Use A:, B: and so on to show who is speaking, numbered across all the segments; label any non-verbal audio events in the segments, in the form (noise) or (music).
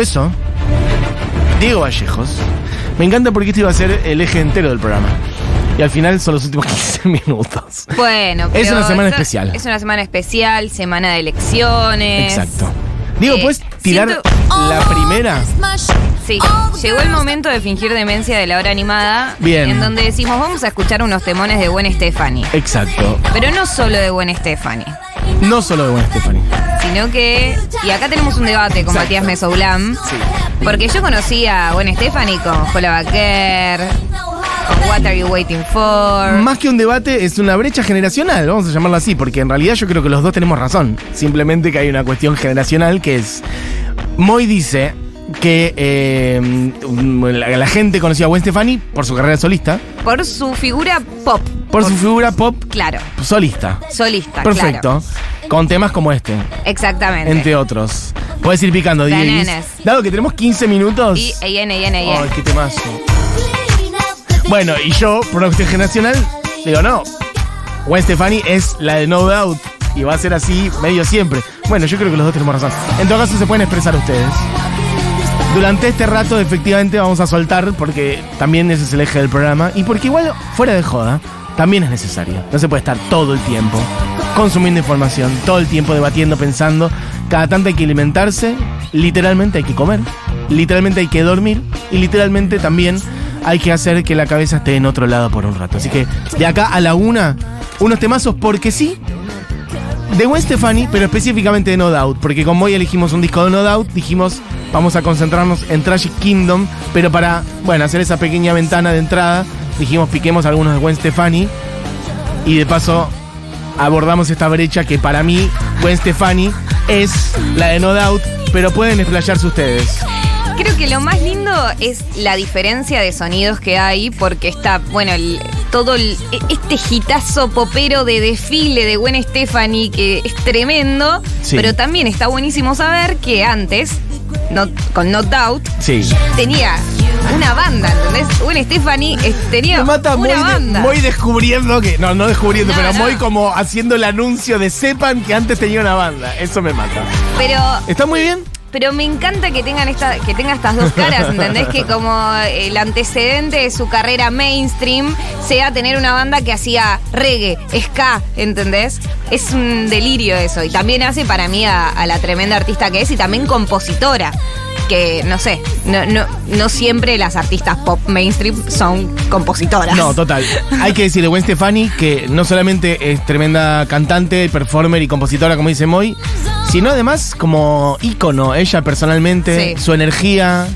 A: eso, Diego Vallejos, me encanta porque este iba a ser el eje entero del programa. Y al final son los últimos (laughs) 15 minutos.
B: Bueno,
A: Es
B: pero
A: una semana especial.
B: Es una semana especial, semana de elecciones.
A: Exacto. Diego,
B: Eh,
A: ¿puedes tirar
B: siento-
A: la primera?
B: Sí, llegó el momento de fingir demencia de la hora animada.
A: Bien.
B: En donde decimos, vamos a escuchar unos temones de Gwen Stefani.
A: Exacto.
B: Pero no solo de Gwen Stefani,
A: No solo de Gwen Stefani.
B: sino que. Y acá tenemos un debate con
A: Exacto.
B: Matías Mesoulam.
A: Sí.
B: Porque yo conocí a Gwen Stefani con Jola Baquer, con What Are You Waiting For.
A: Más que un debate, es una brecha generacional, vamos a llamarlo así, porque en realidad yo creo que los dos tenemos razón. Simplemente que hay una cuestión generacional que es. Moy dice que eh, la, la gente conocía a Gwen Stefani por su carrera solista,
B: Por su figura pop.
A: por su figura pop
B: Claro,
A: solista.
B: solista,
A: Perfecto.
B: claro.
A: Con temas como este,
B: Exactamente.
A: entre otros. Puedes ir picando.
B: Bananas.
A: Dado que tenemos 15 minutos.
B: Y Yen, Yen,
A: Ay,
B: Yen.
A: qué temazo. Bueno, y yo, cuestión generacional, digo, no. Gwen Stefani es la de No Doubt. Y va a ser así medio siempre. Bueno, yo creo que los dos tenemos razón. En todo caso, se pueden expresar ustedes. Durante este rato, efectivamente, vamos a soltar, porque también ese es el eje del programa. Y porque igual, fuera de joda, también es necesario. No se puede estar todo el tiempo consumiendo información, todo el tiempo debatiendo, pensando. Cada tanto hay que alimentarse, literalmente hay que comer, literalmente hay que dormir y literalmente también hay que hacer que la cabeza esté en otro lado por un rato. Así que de acá a la una, unos temazos porque sí, de Gwen Stefani, pero específicamente de No Doubt, porque como hoy elegimos un disco de No Doubt, dijimos vamos a concentrarnos en Tragic Kingdom, pero para, bueno, hacer esa pequeña ventana de entrada, dijimos piquemos algunos de Gwen Stefani y de paso abordamos esta brecha que para mí Gwen Stefani es la de No Doubt, pero pueden explayarse ustedes.
B: Creo que lo más lindo es la diferencia de sonidos que hay, porque está, bueno, el- todo el- este gitazo popero de desfile de Gwen Stefani que es tremendo,
A: Sí.
B: pero también está buenísimo saber que antes, no- con No Doubt,
A: Sí.
B: tenía una banda, ¿entendés? Gwen Stefani eh, tenía
A: Me mata muy,
B: una
A: de-
B: banda.
A: muy descubriendo que. No, no descubriendo,
B: No,
A: pero
B: no.
A: muy como haciendo el anuncio de sepan que antes tenía una banda. Eso me mata.
B: Pero
A: ¿Está muy bien?
B: Pero me encanta que tengan esta, que tenga estas dos caras, ¿entendés? Que como el antecedente de su carrera mainstream sea tener una banda que hacía reggae, ska, ¿entendés? Es un delirio eso. Y también hace para mí a, a la tremenda artista que es y también compositora. Que no sé, no, no, no siempre las artistas pop mainstream son compositoras.
A: No, total. (laughs) Hay que decir de Gwen Stefani que no solamente es tremenda cantante, performer y compositora, como dice Moy, sino además como ícono, ella personalmente,
B: Sí.
A: su energía,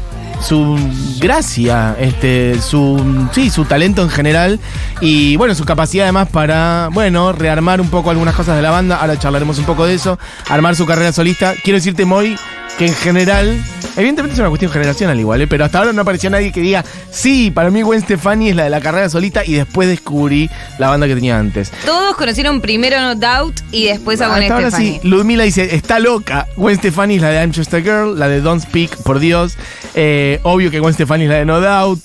A: su gracia, este, su sí, su talento en general y bueno, su capacidad además para, bueno, rearmar un poco algunas cosas de la banda, ahora charlaremos un poco de eso, armar su carrera solista. Quiero decirte, Moy, que en general, evidentemente es una cuestión generacional igual, ¿eh? pero hasta ahora no apareció nadie que diga, sí, para mí Gwen Stefani es la de la carrera solista y después descubrí la banda que tenía antes.
B: Todos conocieron primero No Doubt y después a Gwen
A: Hasta ahora
B: Stefani.
A: sí, Ludmila dice, está loca. Gwen Stefani es la de I'm Just a Girl, la de Don't Speak, por Dios. Eh, obvio que Gwen Stefani es la de No Doubt.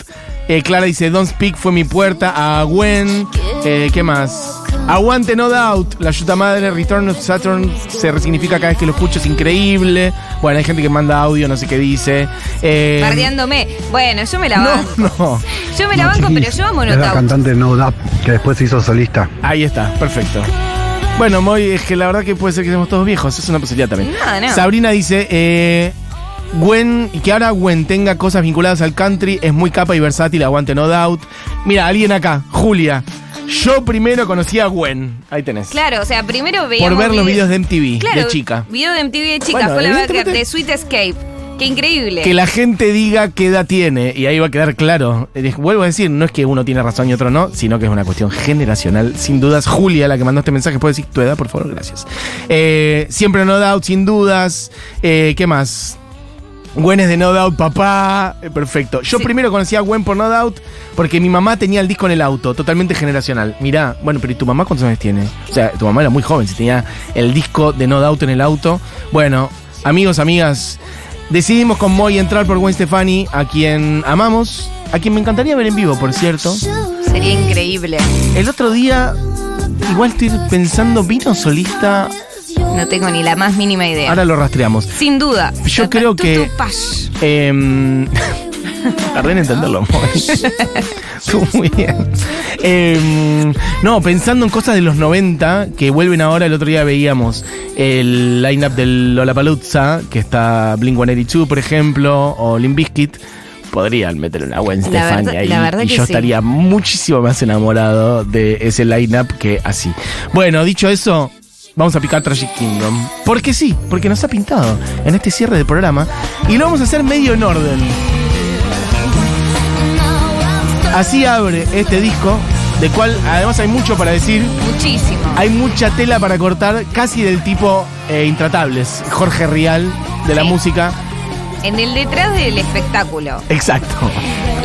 A: Eh, Clara dice, Don't Speak fue mi puerta a Gwen. Eh, ¿Qué más? Aguante No Doubt. La yuta madre, Return of Saturn se resignifica cada vez que lo escucho, es increíble. Bueno, hay gente que manda audio, no sé qué dice. Eh,
B: Bardeándome. Bueno, yo me la
A: no,
B: banco.
A: no.
B: Yo me la banco, pero yo amo No
C: Es la
B: Doubt.
C: cantante No Doubt, que después se hizo solista.
A: Ahí está, perfecto. Bueno, Moy, es que la verdad que puede ser que seamos todos viejos, es una posibilidad también.
B: No, no.
A: Sabrina dice, eh, Gwen, y que ahora Gwen tenga cosas vinculadas al country, es muy capa y versátil, aguante no doubt. Mira, alguien acá, Julia. Yo primero conocí a Gwen. Ahí tenés.
B: Claro, o sea, primero veíamos.
A: por ver los
B: vide-
A: videos de MTV,
B: Claro,
A: de chica.
B: Video de MTV de chica,
A: Bueno,
B: fue la
A: evidentemente-
B: de Sweet Escape. Qué increíble.
A: Que la gente diga qué edad tiene, y ahí va a quedar claro. Eh, Vuelvo a decir, no es que uno tiene razón y otro no, sino que es una cuestión generacional. Sin dudas, Julia, la que mandó este mensaje, puede decir tu edad, por favor, gracias. Eh, siempre no doubt, sin dudas. Eh, ¿Qué más? Gwen es de No Doubt, papá. Eh, perfecto. Yo
B: Sí.
A: primero conocí a Gwen por No Doubt porque mi mamá tenía el disco en el auto, totalmente generacional. Mirá, bueno, pero ¿y tu mamá cuántos años tiene? O sea, tu mamá era muy joven, si tenía el disco de No Doubt en el auto. Bueno, amigos, amigas, decidimos con Moy entrar por Gwen Stefani, a quien amamos, a quien me encantaría ver en vivo, por cierto.
B: Sería increíble.
A: El otro día, igual estoy pensando, vino solista
B: No tengo ni la más mínima idea.
A: Ahora lo rastreamos.
B: Sin duda.
A: Yo creo que-. Eh, (laughs) tardé en entenderlo. (laughs) Muy bien. Eh, no, pensando en cosas de los 90 que vuelven ahora, el otro día veíamos el lineup del Lollapalooza, que está Blink-182, por ejemplo, o Limp Bizkit. Podrían meter una Gwen
B: La
A: Stefani
B: verdad-
A: ahí y yo
B: sí.
A: estaría muchísimo más enamorado de ese lineup que así. Bueno, dicho eso, vamos a picar Tragic Kingdom. Porque sí, porque nos ha pintado en este cierre del programa y lo vamos a hacer medio en orden. Así abre este disco, de cual además hay mucho para decir,
B: Muchísimo.
A: hay mucha tela para cortar, casi del tipo eh, Intratables, Jorge Rial de la
B: Sí.
A: música.
B: En el detrás del espectáculo.
A: Exacto.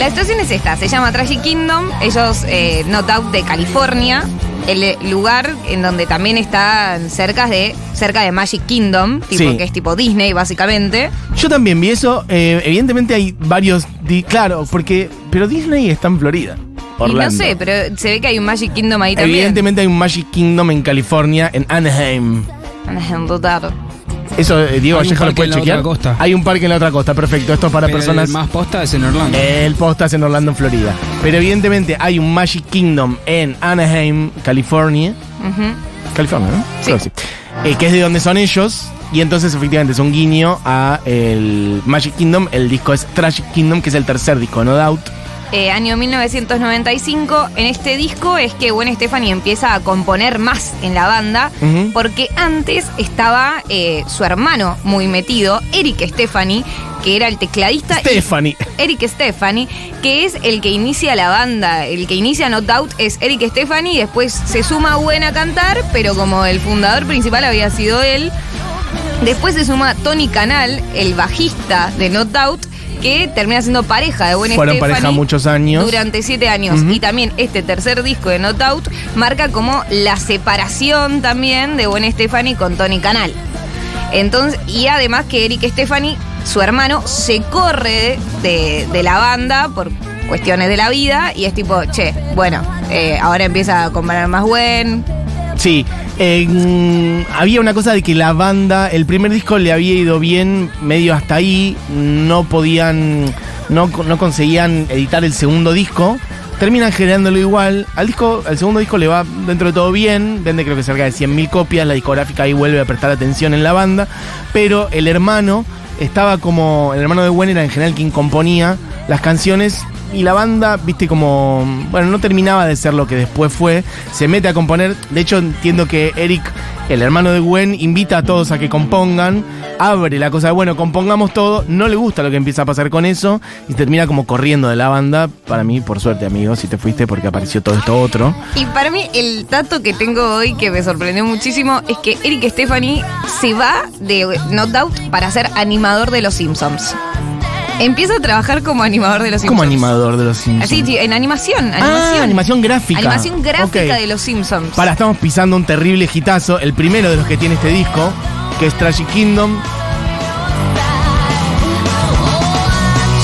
B: La situación es esta, se llama Tragic Kingdom, ellos eh, no doubt de California, el lugar en donde también están cerca de, cerca de Magic Kingdom, tipo,
A: Sí.
B: que es tipo Disney básicamente.
A: Yo también vi eso, eh, evidentemente hay varios, claro, porque, pero Disney está en Florida.
B: Y no sé, pero se ve que hay un Magic Kingdom ahí también.
A: Evidentemente hay un Magic Kingdom en California, en Anaheim.
B: Dudar.
A: Eso, eh, Diego Vallejo lo puede
D: en la
A: chequear.
D: otra costa.
A: Hay un parque en la otra costa, perfecto. Esto es para
D: Pero
A: personas.
D: El más posta es en Orlando.
A: El postas en Orlando, en Florida. Pero evidentemente hay un Magic Kingdom en Anaheim, California.
B: Ujú.
A: California, ¿no?
B: Sí.
A: Creo que sí. Eh, que es de donde son ellos. Y entonces efectivamente es un guiño a el Magic Kingdom. El disco es Tragic Kingdom, que es el tercer disco, no doubt.
B: Eh, año 1995, en este disco es que Gwen Stefani empieza a componer más en la banda, porque antes estaba eh, su hermano muy metido, Eric Stefani, que era el tecladista.
A: Stephanie.
B: Eric Stefani, que es el que inicia la banda. El que inicia No Doubt es Eric Stefani y después se suma Gwen a cantar, pero como el fundador principal había sido él. Después se suma Tony Canal, el bajista de No Doubt, que termina siendo pareja de Gwen
A: Fueron
B: Stefani.
A: pareja muchos años.
B: Durante siete años. Y también este tercer disco de No Doubt marca como la separación también de Gwen Stefani con Tony Canal. Entonces, y además que Eric Stefani, su hermano, se corre de, de la banda por cuestiones de la vida y es tipo, che, bueno, eh, ahora empieza a comprar más Gwen.
A: Sí, había una cosa de que la banda, el primer disco le había ido bien, medio hasta ahí, no podían, no, no conseguían editar el segundo disco, terminan generándolo igual, al disco, al segundo disco le va dentro de todo bien, vende creo que cerca de 100.000 copias, la discográfica ahí vuelve a prestar atención en la banda, pero el hermano estaba como, el hermano de Gwen era en general quien componía las canciones y la banda, viste, como. Bueno, no terminaba de ser lo que después fue. Se mete a componer. De hecho, entiendo que Eric, el hermano de Gwen, invita a todos a que compongan. Abre la cosa de, bueno, compongamos todo. No le gusta lo que empieza a pasar con eso. Y termina como corriendo de la banda. Para mí, por suerte, amigo, si te fuiste porque apareció todo esto otro.
B: Y para mí el dato que tengo hoy que me sorprendió muchísimo es que Eric Stefani se va de No Doubt para ser animador de Los Simpsons. Empieza a trabajar como animador de Los Simpsons.
A: Como animador de los Simpsons.
B: Así, sí, en animación,
A: Ah,
B: animación.
A: animación gráfica.
B: Animación gráfica de Los Simpsons.
A: Para, estamos pisando un terrible hitazo, el primero de los que tiene este disco, que es Tragic Kingdom.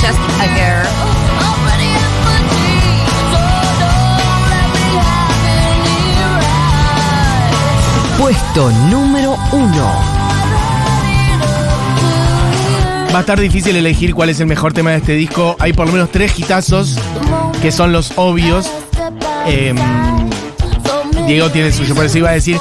B: Just a Girl.
E: Puesto número 1.
A: Va a estar difícil elegir cuál es el mejor tema de este disco. Hay por lo menos tres hitazos que son los obvios. Em, Diego tiene suyo, por eso iba a decir.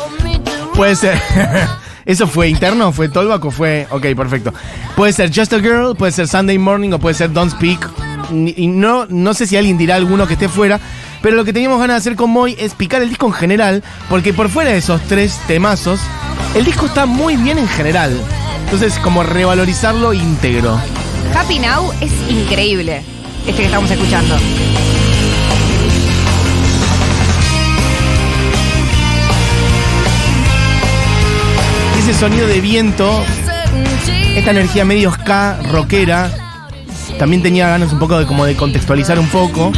A: Puede ser. (laughs) ¿Eso fue interno? ¿Fue Tolbach o fue.? Ok, perfecto. Puede ser Just a Girl, puede ser Sunday Morning o puede ser Don't Speak. Y no, no sé si alguien dirá alguno que esté fuera. Pero lo que teníamos ganas de hacer con Moy es picar el disco en general. Porque por fuera de esos tres temazos, el disco está muy bien en general. Entonces, como revalorizarlo íntegro.
B: Happy Now es increíble. Este que estamos escuchando.
A: Ese sonido de viento, esta energía medio ska, rockera, también tenía ganas un poco de como de contextualizar un poco,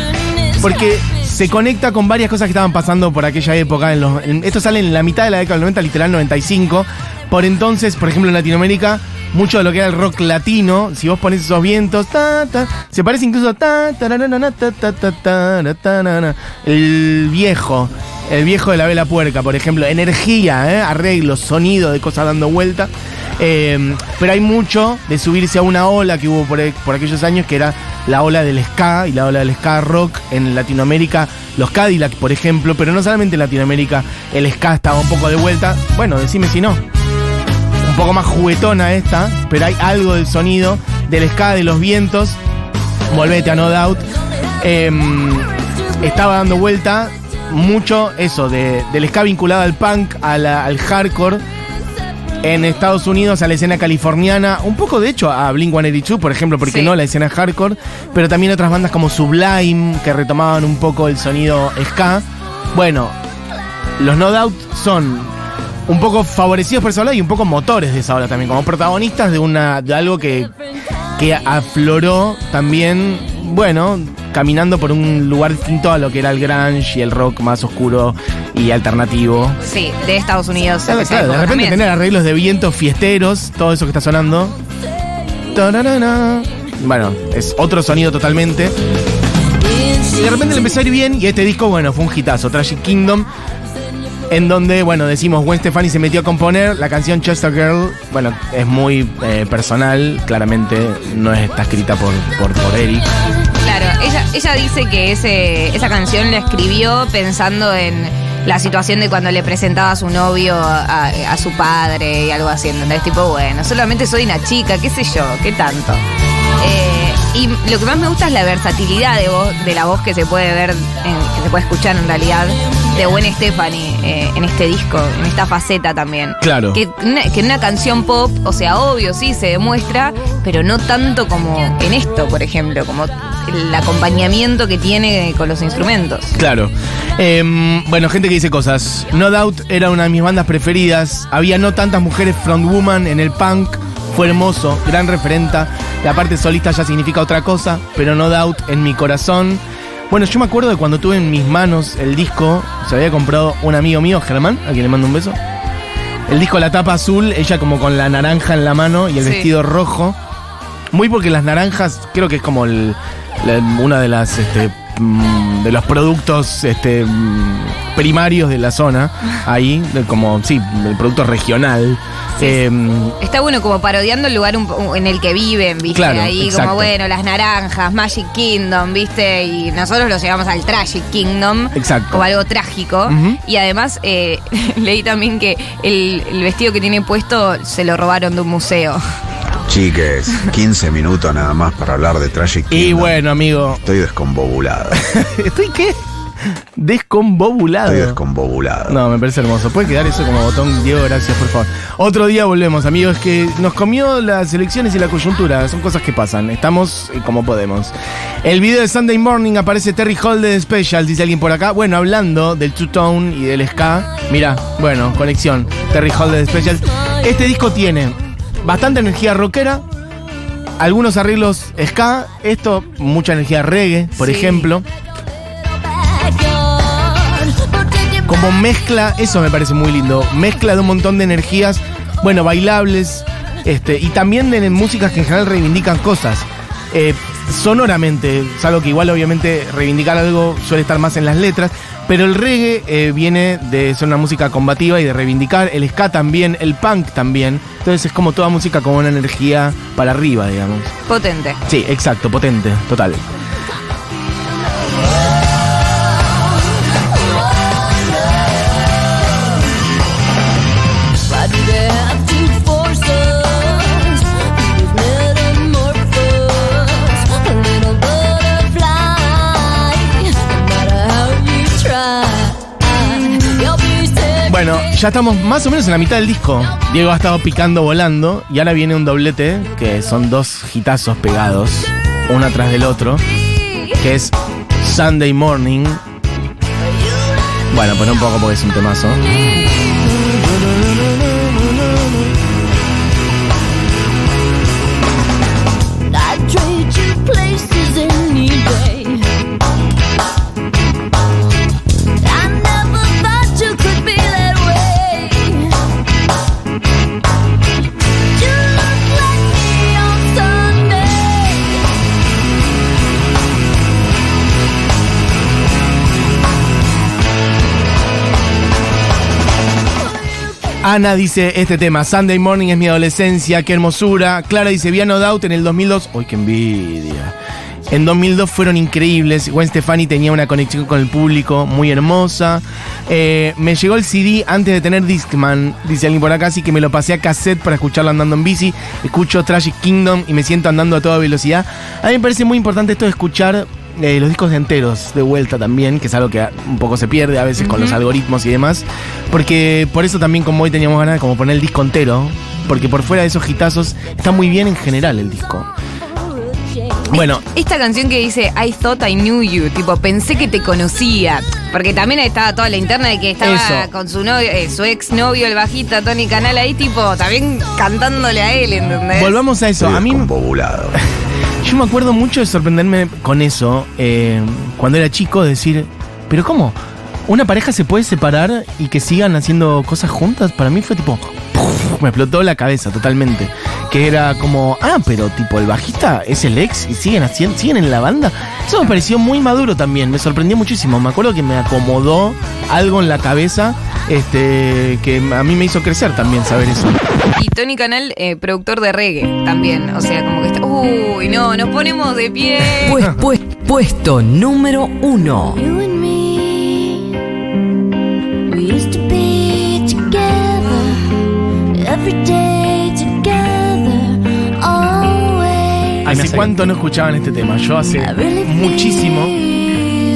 A: porque se conecta con varias cosas que estaban pasando por aquella época. En los- en- esto sale en la mitad de la década del 90, literal 95. Por entonces, por ejemplo, en Latinoamérica, mucho de lo que era el rock latino, si vos pones esos vientos, se parece incluso a el viejo. El viejo de la vela puerca, por ejemplo. Energía, ¿eh? arreglos, sonido de cosas dando vuelta. Eh, pero hay mucho de subirse a una ola que hubo por, por aquellos años, que era la ola del ska y la ola del ska rock en Latinoamérica. Los Cadillac, por ejemplo, pero no solamente en Latinoamérica el ska estaba un poco de vuelta. Bueno, decime si no. Un poco más juguetona esta, pero hay algo del sonido del ska de los vientos. Volvete a No Doubt. Em, estaba dando vuelta mucho eso, de, del ska vinculado al punk, al hardcore. En Estados Unidos, a la escena californiana, un poco de hecho a Blink 182, por ejemplo, porque
B: Sí.
A: no la escena hardcore, pero también otras bandas como Sublime, que retomaban un poco el sonido ska. Bueno, los No Doubt son un poco favorecidos por esa ola y un poco motores de esa ola también, como protagonistas de, una, de algo que, que afloró también, bueno, caminando por un lugar distinto a lo que era el grunge y el rock más oscuro y alternativo.
B: Sí, de Estados Unidos.
A: Claro, de repente
B: también.
A: tener arreglos de vientos fiesteros, todo eso que está sonando. Tararara. Bueno, es otro sonido totalmente. Y de repente le empezó a ir bien y este disco, bueno, fue un hitazo, Tragic Kingdom. En donde, bueno, decimos, Gwen Stefani se metió a componer la canción a Girl. Bueno, es muy eh, personal, claramente no es- está escrita por, por, Eric.
B: Claro, ella, ella dice que ese, esa canción la escribió pensando en la situación de cuando le presentaba a su novio a, a su padre y algo así, ¿entendés? Tipo, bueno, solamente soy una chica, qué sé yo, qué tanto. Eh, y lo que más me gusta es la versatilidad de voz, de la voz que se puede ver, en- que se puede escuchar en realidad, de Gwen Stefani eh, en este disco, en esta faceta también.
A: Claro.
B: Que en una canción pop, o sea, obvio, sí, se demuestra, pero no tanto como en esto, por ejemplo, como el acompañamiento que tiene con los instrumentos.
A: Claro. Em, bueno, gente que dice cosas. No Doubt era una de mis bandas preferidas. Había no tantas mujeres frontwoman en el punk. Fue hermoso, gran referenta. La parte solista ya significa otra cosa, pero No Doubt en mi corazón. Bueno, yo me acuerdo de cuando tuve en mis manos el disco, se había comprado un amigo mío, Germán, a quien le mando un beso. El disco La tapa azul, ella como con la naranja en la mano y el
B: Sí.
A: vestido rojo. Muy porque las naranjas creo que es como el, la- una de las este, de los productos este, mm, primarios de la zona ahí como sí el producto regional
B: Sí.
A: Eh,
B: Está bueno como parodiando el lugar un en el que viven, ¿viste?
A: Claro,
B: Ahí
A: exacto.
B: como, bueno, las naranjas, Magic Kingdom, ¿viste? Y nosotros lo llevamos al Tragic Kingdom.
A: Exacto.
B: Como algo trágico. Y además eh, (laughs) leí también que el, el vestido que tiene puesto se lo robaron de un museo.
D: Chiques, 15 minutos nada más para hablar de Tragic
A: y
D: Kingdom.
A: bueno amigo
D: Estoy descombobulado. (laughs)
A: estoy qué descombobulado
D: Estoy descombobulado.
A: No, me parece hermoso. Puede quedar eso como botón, Diego, gracias, por favor. Otro día volvemos, amigos, que nos comió las elecciones y la coyuntura. Son cosas que pasan. Estamos eh, como podemos. El video de Sunday Morning aparece Terry Holden Special, dice alguien por acá. Bueno, hablando del two-tone y del ska. Mira, bueno, conexión. Terry Holden Special. Este disco tiene bastante energía rockera. Algunos arreglos ska, esto, mucha energía reggae, por
B: Sí.
A: ejemplo. como mezcla, eso me parece muy lindo, mezcla de un montón de energías, bueno, bailables, este, y también de músicas que en general reivindican cosas. Eh, sonoramente, es algo que igual obviamente reivindicar algo suele estar más en las letras, pero el reggae eh, viene de ser una música combativa y de reivindicar, el ska también, el punk también, entonces es como toda música con una energía para arriba, digamos.
B: Potente.
A: Sí, exacto, potente, total. Ya estamos más o menos en la mitad del disco. Diego ha estado picando volando y ahora viene un doblete que son dos gitazos pegados, uno atrás del otro, que es Sunday Morning. Bueno, pon un poco porque es un temazo. Ana dice este tema, Sunday Morning es mi adolescencia, qué hermosura. Clara dice, vi a No Doubt en el 2002. ¡Uy, qué envidia! En 2002 fueron increíbles. Gwen Stefani tenía una conexión con el público muy hermosa. Eh, me llegó el CD antes de tener Discman, dice alguien por acá, así que me lo pasé a cassette para escucharlo andando en bici. Escucho Tragic Kingdom y me siento andando a toda velocidad. A mí me parece muy importante esto de escuchar eh, los discos enteros de vuelta también, que es algo que un poco se pierde a veces con los algoritmos y demás. Porque por eso también como hoy teníamos ganas de como poner el disco entero. Porque por fuera de esos hitazos está muy bien en general el disco. Bueno,
B: Esta canción que dice I thought I knew you, tipo pensé que te conocía, porque también estaba toda la interna de que estaba
A: Eso.
B: con su novio, eh, su ex novio, el bajista Tony Canal ahí, tipo también cantándole a él, ¿entendés?
A: volvamos a eso.
D: Estoy
A: A mí. (laughs) Yo me acuerdo mucho de sorprenderme con eso eh, cuando era chico, de decir, pero ¿cómo? ¿Una pareja se puede separar y que sigan haciendo cosas juntas? Para mí fue tipo. Me explotó la cabeza totalmente. Que era como, ah, pero tipo el bajista es el ex y siguen haciendo, siguen en la banda. Eso me pareció muy maduro también, me sorprendió muchísimo. Me acuerdo que me acomodó algo en la cabeza este, que a mí me hizo crecer también saber eso.
B: Y Tony Canal, eh, productor de reggae también, o sea, como que está, uy, no, nos ponemos de pie.
E: Pues, pues, puesto número 1.
A: ¿Hace cuánto no escuchaban este tema? Yo hace muchísimo.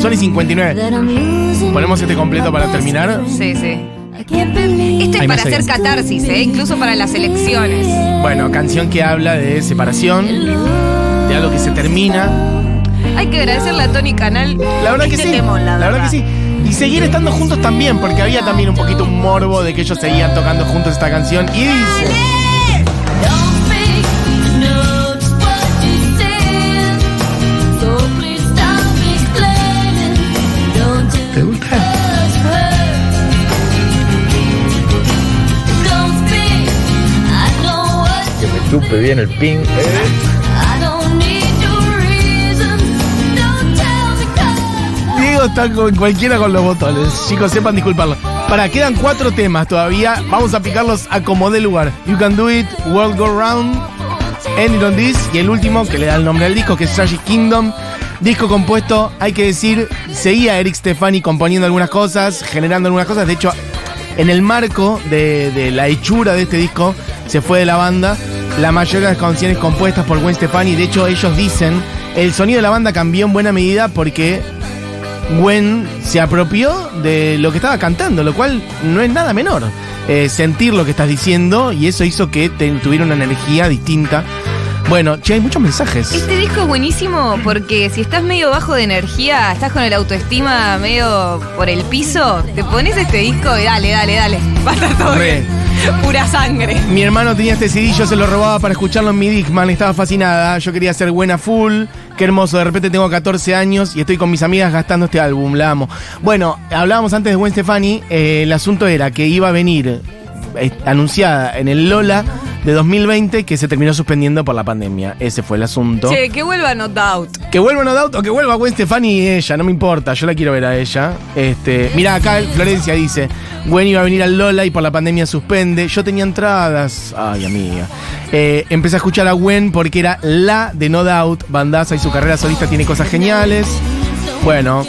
A: Son y 59.
F: that I'm losing
A: Ponemos este completo para terminar.
B: Sí, sí. Esto es para hacer
G: ahí.
B: catarsis, ¿eh? incluso para las elecciones.
A: Bueno, canción que habla de separación, de algo que se termina.
B: Hay que agradecerle a Tony Canal.
A: La verdad que
B: este
A: sí.
B: temón,
A: la, verdad que sí. Y seguir estando juntos también, porque había también un poquito un morbo de que ellos seguían tocando juntos esta canción. Y dice.
C: ¿Te gusta?
H: Que me chupe bien el ping.
F: I 'cause
A: Diego está con cualquiera con los botones. Chicos, sepan disculparlo. Para, quedan cuatro temas todavía. Vamos a picarlos a como dé lugar. You Can Do It, World Go Round, End It On This. Y el último, que le da el nombre al disco, que es Tragic Kingdom. Disco compuesto, hay que decir, seguía Eric Stefani componiendo algunas cosas, generando algunas cosas. De hecho, en el marco de, de la hechura de este disco, se fue de la banda. La mayoría de las canciones compuestas por Gwen Stefani. De hecho, ellos dicen, el sonido de la banda cambió en buena medida porque Gwen se apropió de lo que estaba cantando, lo cual no es nada menor. Eh, sentir lo que estás diciendo y eso hizo que te- tuviera una energía distinta. Bueno, che, hay muchos mensajes.
B: Este disco es buenísimo porque si estás medio bajo de energía, estás con el autoestima medio por el piso, te pones este disco y dale, dale, dale. Va a estar todo
A: Re.
B: bien. (laughs) Pura sangre.
A: Mi hermano tenía este CD, yo se lo robaba para escucharlo en mi Discman, estaba fascinada, yo quería ser buena full, qué hermoso, de repente tengo 14 años y estoy con mis amigas gastando este álbum, la amo. Bueno, hablábamos antes de Gwen Stefani, eh, el asunto era que iba a venir eh, anunciada en el Lola de 2020 que se terminó suspendiendo por la pandemia, ese fue el asunto.
B: Che, que vuelva No Doubt.
A: Que vuelva No Doubt o que vuelva Gwen Stefani y ella, no me importa, yo la quiero ver a ella. Este, mira acá Florencia dice, Gwen iba a venir al Lola y por la pandemia suspende. Yo tenía entradas. Ay, amiga. Eh, empecé a escuchar a Gwen porque era la de No Doubt, bandaza y su carrera solista tiene cosas geniales. Bueno,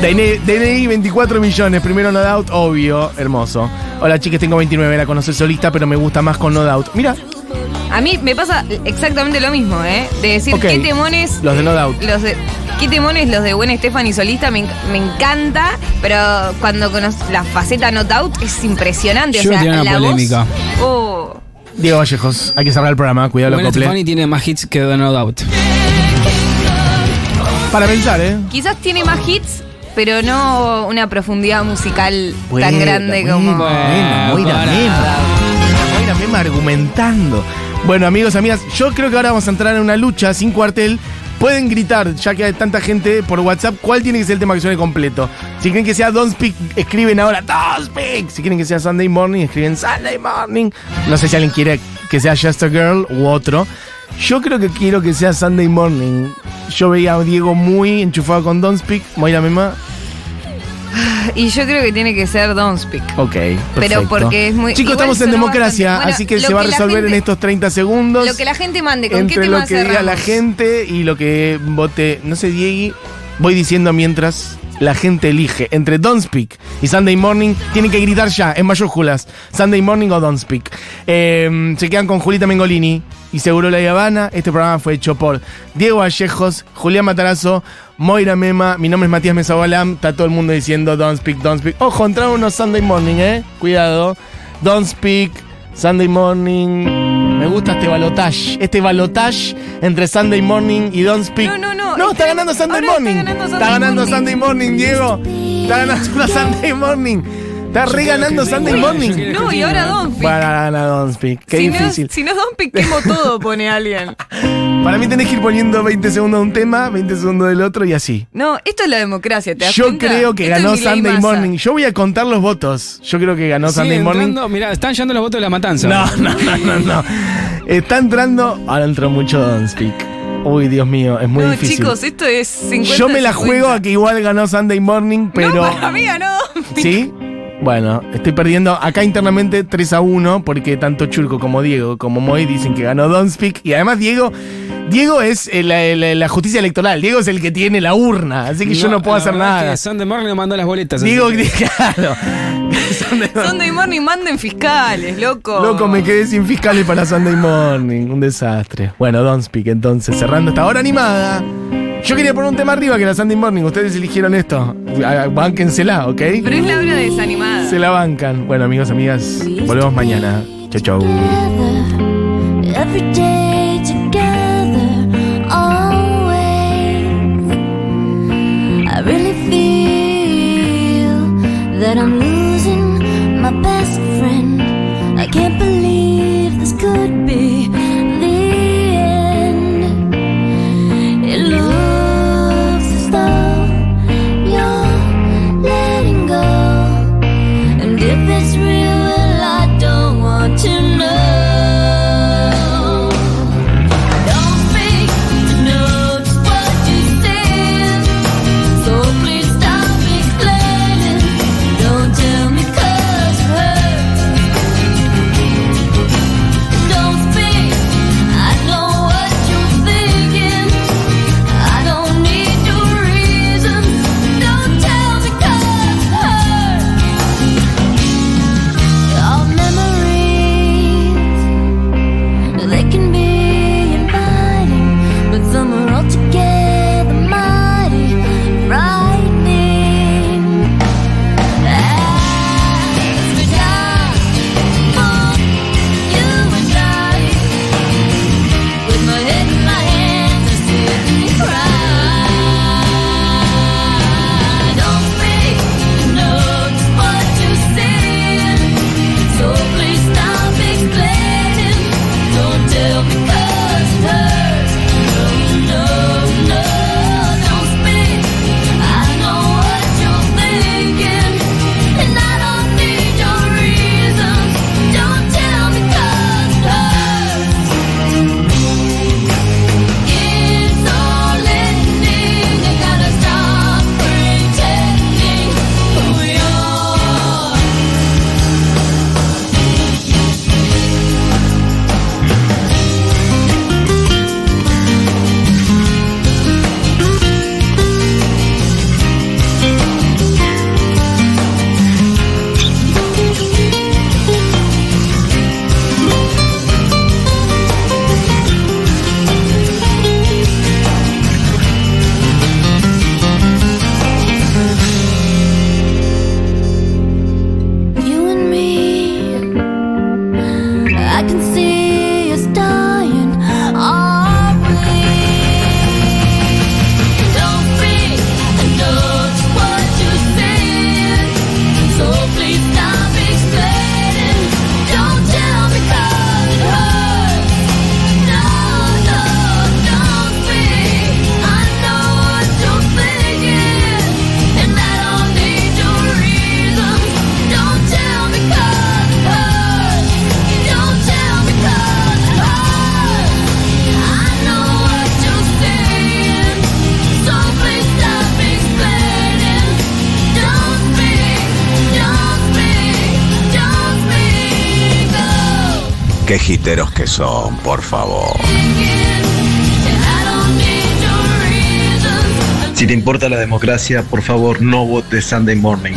A: DNI, DNI 24 millones, primero No Doubt, obvio, hermoso. Hola chicas, tengo 29, la conocí solista, pero me gusta más con No Doubt. Mira,
B: A mí me pasa exactamente lo mismo, ¿eh? De decir, qué temones.
A: los de No Doubt.
B: Los de, ¿Qué temones los de Gwen Stefani solista? Me, enc- me encanta, pero cuando conoces la faceta No Doubt es impresionante.
G: Yo
B: o sea,
G: tenía una
B: la voz-
G: polémica.
B: Oh.
A: Diego Vallejos, hay que cerrar el programa, cuidado
G: Gwen Stefani tiene más hits que The No Doubt.
A: Para pensar, ¿eh?
B: Quizás tiene más hits, pero no una profundidad musical
A: Buena,
B: tan grande como.
A: buena,
G: para.
A: Mema. Moira Mema argumentando. Bueno, amigos, amigas, yo creo que ahora vamos a entrar en una lucha sin cuartel. Pueden gritar, ya que hay tanta gente por WhatsApp, cuál tiene que ser el tema que suene completo. Si quieren que sea Don't Speak, escriben ahora Don't Speak. Si quieren que sea Sunday Morning, escriben Sunday Morning. No sé si alguien quiere que sea Just a Girl u otro. Yo creo que quiero que sea Sunday Morning. Yo veía a Diego muy enchufado con Don't Speak. Moira Mema.
B: Y yo creo que tiene que ser Don't Speak.
A: Ok, perfecto.
B: Pero porque es muy-
A: Chicos, estamos en democracia,
B: bastante.
A: Así que se va a resolver en estos 30 segundos.
B: Lo que la gente mande, ¿con qué
A: entre
B: tema
A: lo que diga la gente y lo que vote. No sé, Diegui, voy diciendo mientras la gente elige. Entre Don't Speak y Sunday Morning, tienen que gritar ya, en mayúsculas. Sunday Morning o Don't Speak. Eh, se quedan con Julita Mengolini y Seguro La Habana. Este programa fue hecho por Diego Vallejos, Julián Matarazo, Moira Mema. Mi nombre es Matías Mesabalam. Está todo el mundo diciendo Don't Speak, Don't Speak. Ojo, entraron unos Sunday Morning, ¿eh? Cuidado. Don't Speak. Sunday Morning. Me gusta este balotage. Este balotage entre Sunday Morning y Don't Speak.
B: No, no, no.
A: No, está
B: Está-
A: ganando Sunday
B: está
A: Morning.
B: ganando Sunday
A: Está ganando. Sunday Morning, Diego. Está ganando (laughs) Sunday Morning. Está re ganando Sunday Morning.
B: No, y ahora Don't Speak.
A: Para ganar Don't Speak. Qué
B: si
A: difícil.
B: No, si no Don't Speak, quemo todo, (laughs) pone alguien.
A: Para mí tenés que ir poniendo 20 segundos de un tema, 20 segundos del otro y así.
B: No, esto es la democracia, ¿te das
A: Yo
B: cuenta?
A: creo que
B: Esto
A: ganó Sunday. Morning. Yo voy a contar los votos. Yo creo que ganó Sunday Morning.
G: Mirá, están yendo los votos de la matanza.
A: No, no, no, no, no. Está entrando. Ahora entró mucho Don't Speak. Uy, Dios mío, es muy
B: no,
A: difícil.
B: chicos, esto es 50
A: Yo me la juego a que igual ganó Sunday Morning, pero.
B: No, para mí ganó.
A: ¿Sí? Bueno, estoy perdiendo acá internamente 3 a 1 porque tanto Churco como Diego como Moy dicen que ganó Don't Speak y además Diego Diego es eh, la, la- la justicia electoral, Diego es el que tiene la urna, así que yo no puedo
G: la
A: hacer nada.
G: que Sunday Morning mandó las boletas.
A: Diego,
G: que- (laughs)
A: claro. Sunday Morning
B: manden fiscales, loco.
A: Loco, me quedé sin fiscales para Sunday Morning. Un desastre. Bueno, Don't Speak, entonces, cerrando esta hora animada. Yo quería poner un tema arriba que era Sunday Morning. Ustedes eligieron esto. Bánquensela, ¿ok?
B: Pero es la hora desanimada.
A: Se la bancan. Bueno, amigos, amigas, volvemos mañana. Chau, chau.
F: together, every day together, always. I really feel that I'm losing Qué jiteros que son, por favor.
H: Si te importa la democracia, por favor no votes Sunday Morning.